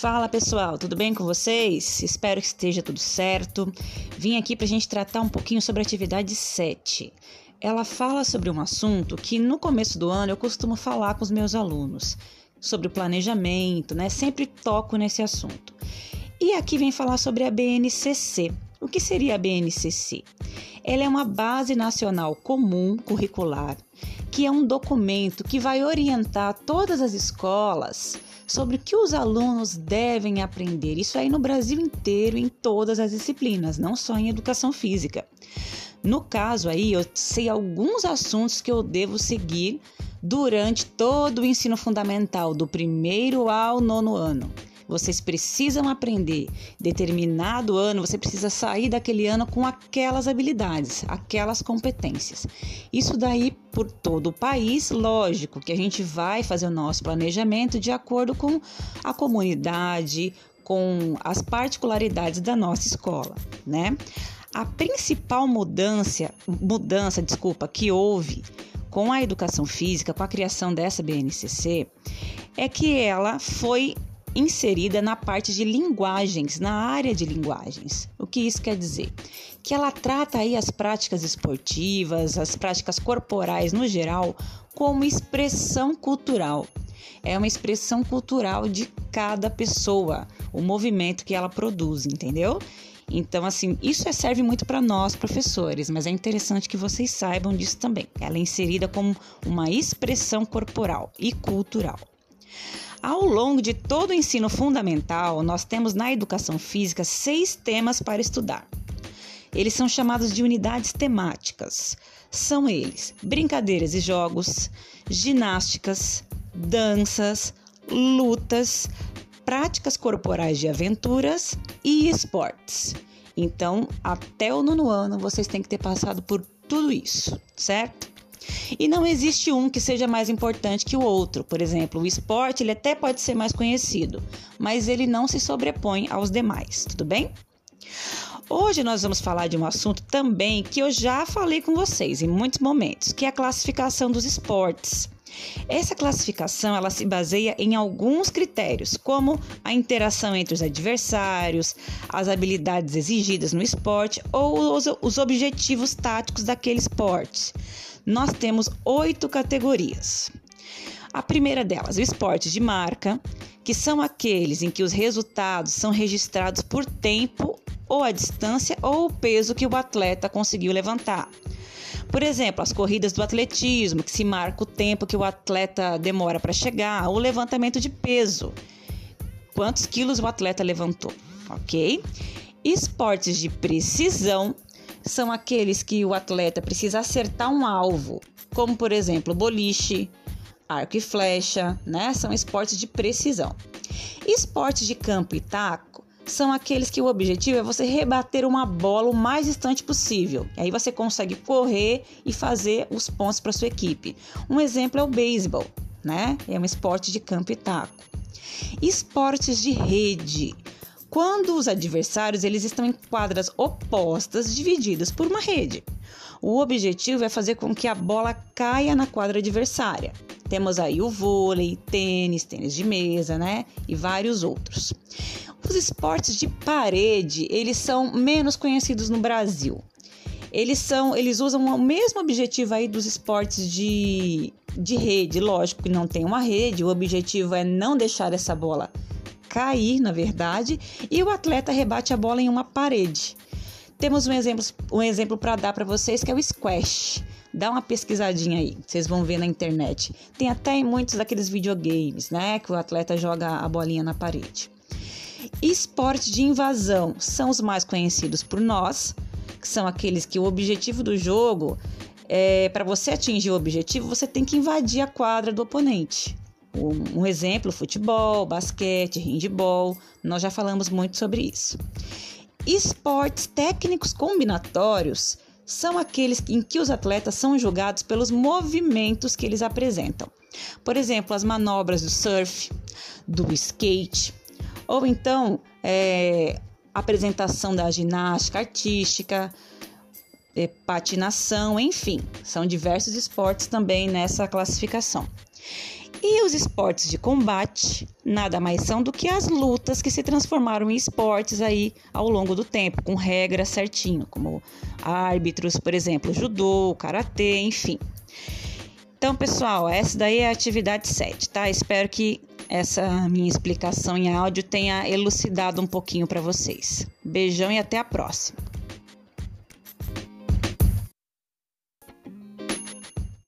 Fala pessoal, tudo bem com vocês? Espero que esteja tudo certo. Vim aqui para a gente tratar um pouquinho sobre a atividade 7. Ela fala sobre um assunto que no começo do ano eu costumo falar com os meus alunos, sobre o planejamento, né? Sempre toco nesse assunto. E aqui vem falar sobre a BNCC. O que seria a BNCC? Ela é uma base nacional comum curricular, que é um documento que vai orientar todas as escolas sobre o que os alunos devem aprender. Isso aí no Brasil inteiro, em todas as disciplinas, não só em educação física. No caso aí, eu sei alguns assuntos que eu devo seguir durante todo o ensino fundamental, do primeiro ao nono ano. Vocês precisam aprender. Determinado ano, você precisa sair daquele ano com aquelas habilidades, aquelas competências. Isso daí por todo o país, lógico que a gente vai fazer o nosso planejamento de acordo com a comunidade, com as particularidades da nossa escola, né? A principal mudança, mudança, desculpa, que houve com a educação física, com a criação dessa BNCC, é que ela foi inserida na parte de linguagens, na área de linguagens. O que isso quer dizer? Que ela trata aí as práticas esportivas, as práticas corporais no geral, como expressão cultural. É uma expressão cultural de cada pessoa, o movimento que ela produz, entendeu? Então, assim, isso é, serve muito para nós, professores, mas é interessante que vocês saibam disso também. Ela é inserida como uma expressão corporal e cultural. Ao longo de todo o ensino fundamental, nós temos na educação física seis temas para estudar. Eles são chamados de unidades temáticas. São eles: brincadeiras e jogos, ginásticas, danças, lutas, práticas corporais de aventuras e esportes. Então, até o nono ano, vocês têm que ter passado por tudo isso, certo? E não existe um que seja mais importante que o outro. Por exemplo, o esporte ele até pode ser mais conhecido, mas ele não se sobrepõe aos demais, tudo bem? Hoje nós vamos falar de um assunto também que eu já falei com vocês em muitos momentos, que é a classificação dos esportes. Essa classificação ela se baseia em alguns critérios, como a interação entre os adversários, as habilidades exigidas no esporte ou os, os objetivos táticos daquele esporte nós temos oito categorias. A primeira delas, o esporte de marca, que são aqueles em que os resultados são registrados por tempo ou a distância ou o peso que o atleta conseguiu levantar. Por exemplo, as corridas do atletismo, que se marca o tempo que o atleta demora para chegar, o levantamento de peso, quantos quilos o atleta levantou, ok? Esportes de precisão são aqueles que o atleta precisa acertar um alvo, como por exemplo boliche, arco e flecha, né? São esportes de precisão. Esportes de campo e taco são aqueles que o objetivo é você rebater uma bola o mais distante possível. Aí você consegue correr e fazer os pontos para sua equipe. Um exemplo é o beisebol, né? É um esporte de campo e taco. Esportes de rede quando os adversários eles estão em quadras opostas divididas por uma rede. O objetivo é fazer com que a bola caia na quadra adversária. Temos aí o vôlei, tênis, tênis de mesa, né? E vários outros. Os esportes de parede, eles são menos conhecidos no Brasil. Eles são, eles usam o mesmo objetivo aí dos esportes de, de rede, lógico que não tem uma rede, o objetivo é não deixar essa bola cair, na verdade, e o atleta rebate a bola em uma parede. Temos um exemplo, um exemplo para dar para vocês que é o squash. Dá uma pesquisadinha aí, vocês vão ver na internet. Tem até muitos daqueles videogames, né, que o atleta joga a bolinha na parede. Esportes de invasão são os mais conhecidos por nós, que são aqueles que o objetivo do jogo é para você atingir o objetivo, você tem que invadir a quadra do oponente. Um, exemplo, futebol, basquete, handball, nós já falamos muito sobre isso. Esportes técnicos combinatórios são aqueles em que os atletas são julgados pelos movimentos que eles apresentam. Por exemplo, as manobras do surf, do skate, ou então é, apresentação da ginástica artística, é, patinação, enfim, são diversos esportes também nessa classificação. E os esportes de combate nada mais são do que as lutas que se transformaram em esportes aí ao longo do tempo, com regras certinho, como árbitros, por exemplo, judô, karatê, enfim. Então, pessoal, essa daí é a atividade 7, tá? Espero que essa minha explicação em áudio tenha elucidado um pouquinho para vocês. Beijão e até a próxima.